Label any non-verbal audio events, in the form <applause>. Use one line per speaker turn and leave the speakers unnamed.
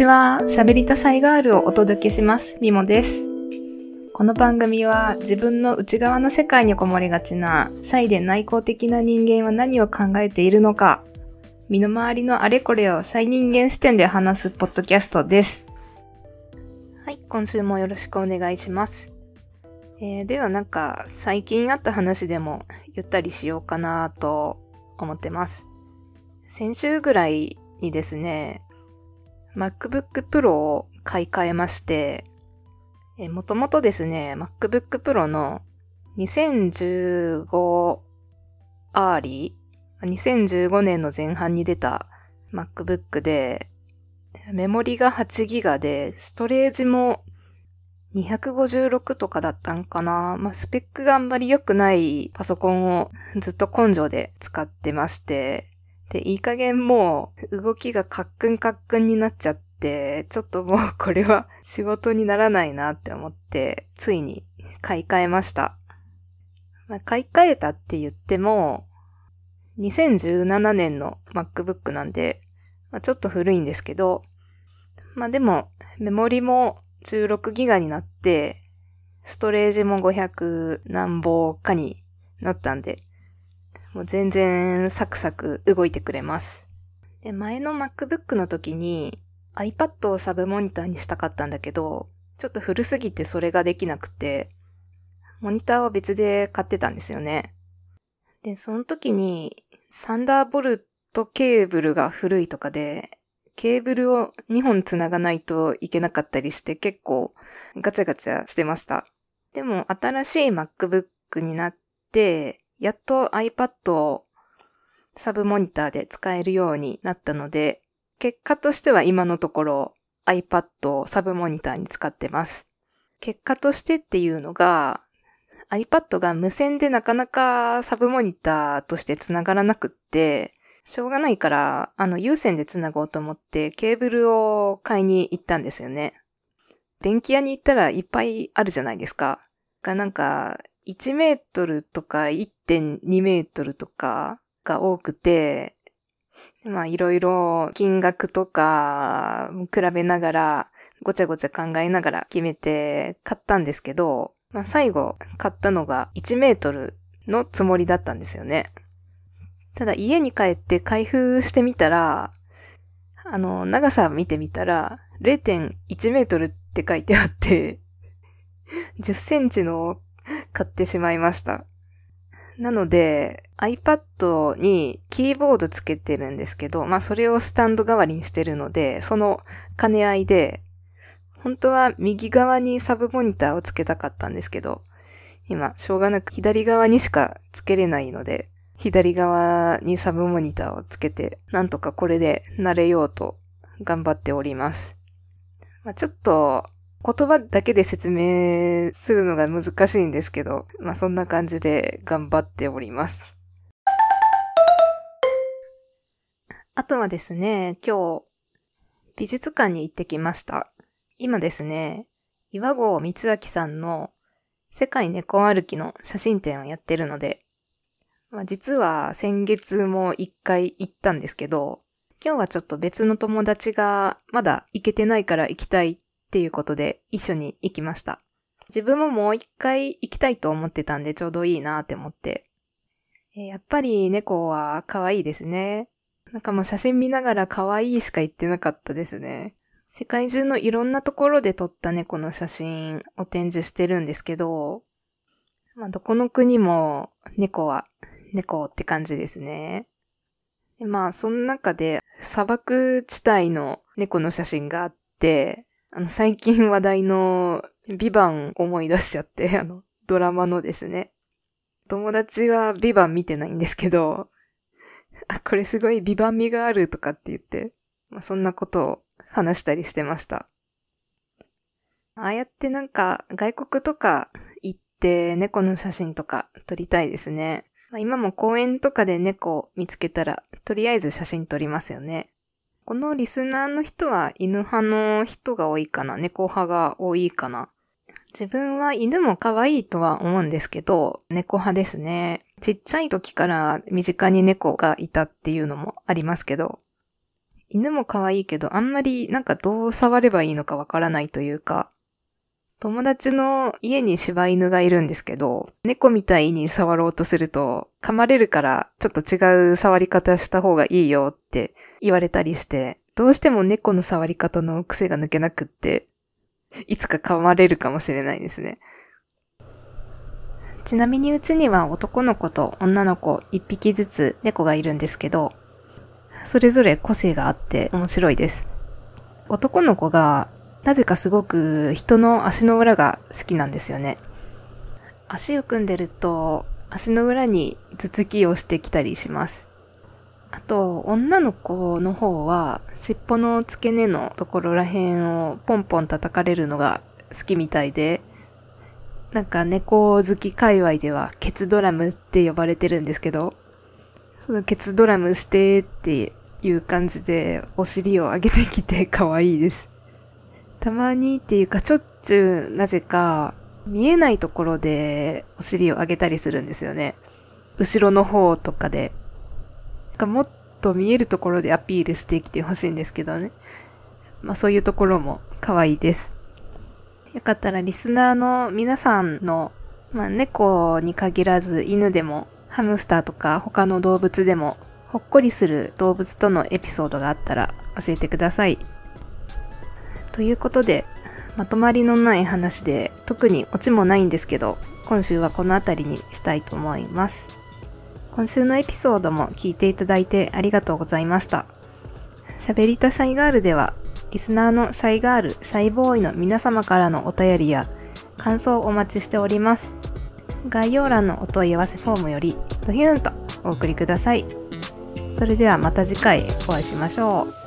ちは。喋りたシャイガールをお届けします。みもです。この番組は自分の内側の世界にこもりがちなシャイで内向的な人間は何を考えているのか、身の回りのあれこれをシャイ人間視点で話すポッドキャストです。はい、今週もよろしくお願いします。えーではなんか最近あった話でもゆったりしようかなと思ってます。先週ぐらいにですね、MacBook Pro を買い替えまして、えもともとですね、MacBook Pro の2015 Early ?2015 年の前半に出た MacBook で、メモリが 8GB で、ストレージも256とかだったんかな。まあ、スペックがあんまり良くないパソコンをずっと根性で使ってまして、で、いい加減もう動きがカックンカックンになっちゃって、ちょっともう <laughs> これは仕事にならないなって思って、ついに買い替えました。まあ、買い替えたって言っても、2017年の MacBook なんで、まあ、ちょっと古いんですけど、まあでも、メモリも16ギガになって、ストレージも500何本かになったんで、もう全然サクサク動いてくれます。で、前の MacBook の時に iPad をサブモニターにしたかったんだけど、ちょっと古すぎてそれができなくて、モニターは別で買ってたんですよね。で、その時にサンダーボルトケーブルが古いとかで、ケーブルを2本繋がないといけなかったりして結構ガチャガチャしてました。でも新しい MacBook になって、やっと iPad をサブモニターで使えるようになったので、結果としては今のところ iPad をサブモニターに使ってます。結果としてっていうのが、iPad が無線でなかなかサブモニターとして繋がらなくって、しょうがないから、あの、有線で繋ごうと思ってケーブルを買いに行ったんですよね。電気屋に行ったらいっぱいあるじゃないですか。がなんか、1メートルとか1.2メートルとかが多くて、まあいろいろ金額とか比べながらごちゃごちゃ考えながら決めて買ったんですけど、まあ最後買ったのが1メートルのつもりだったんですよね。ただ家に帰って開封してみたら、あの、長さ見てみたら0.1メートルって書いてあって、10センチの買ってしまいました。なので、iPad にキーボードつけてるんですけど、まあそれをスタンド代わりにしてるので、その兼ね合いで、本当は右側にサブモニターをつけたかったんですけど、今、しょうがなく左側にしかつけれないので、左側にサブモニターをつけて、なんとかこれで慣れようと頑張っております。まあ、ちょっと、言葉だけで説明するのが難しいんですけど、まあそんな感じで頑張っております。あとはですね、今日、美術館に行ってきました。今ですね、岩合光明さんの世界猫歩きの写真展をやってるので、まあ、実は先月も一回行ったんですけど、今日はちょっと別の友達がまだ行けてないから行きたいってっていうことで一緒に行きました。自分ももう一回行きたいと思ってたんでちょうどいいなって思って。えやっぱり猫は可愛いですね。なんかもう写真見ながら可愛いしか言ってなかったですね。世界中のいろんなところで撮った猫の写真を展示してるんですけど、まあどこの国も猫は猫って感じですね。でまあその中で砂漠地帯の猫の写真があって、あの、最近話題のビバン思い出しちゃって、<laughs> あの、ドラマのですね。友達はビバン見てないんですけど、あ、これすごいビバン味があるとかって言って、まあ、そんなことを話したりしてました。ああやってなんか外国とか行って猫の写真とか撮りたいですね。ま、今も公園とかで猫見つけたら、とりあえず写真撮りますよね。このリスナーの人は犬派の人が多いかな？猫派が多いかな？自分は犬も可愛いとは思うんですけど、猫派ですね。ちっちゃい時から身近に猫がいたっていうのもありますけど、犬も可愛いけど、あんまりなんかどう触ればいいのかわからないというか、友達の家に柴犬がいるんですけど、猫みたいに触ろうとすると、噛まれるからちょっと違う触り方した方がいいよって言われたりして、どうしても猫の触り方の癖が抜けなくって、いつか噛まれるかもしれないですね。ちなみにうちには男の子と女の子一匹ずつ猫がいるんですけど、それぞれ個性があって面白いです。男の子がなぜかすごく人の足の裏が好きなんですよね。足を組んでると足の裏に頭突きをしてきたりします。あと、女の子の方は尻尾の付け根のところらへんをポンポン叩かれるのが好きみたいで、なんか猫好き界隈ではケツドラムって呼ばれてるんですけど、そのケツドラムしてっていう感じでお尻を上げてきて可愛いです。たまにっていうか、ちょっちゅう、なぜか、見えないところでお尻を上げたりするんですよね。後ろの方とかで。かもっと見えるところでアピールしてきてほしいんですけどね。まあそういうところも可愛いです。よかったらリスナーの皆さんの、まあ猫に限らず犬でもハムスターとか他の動物でもほっこりする動物とのエピソードがあったら教えてください。ということで、まとまりのない話で特にオチもないんですけど、今週はこの辺りにしたいと思います。今週のエピソードも聞いていただいてありがとうございました。喋りたシャイガールでは、リスナーのシャイガール、シャイボーイの皆様からのお便りや感想をお待ちしております。概要欄のお問い合わせフォームより、ドヒューンとお送りください。それではまた次回お会いしましょう。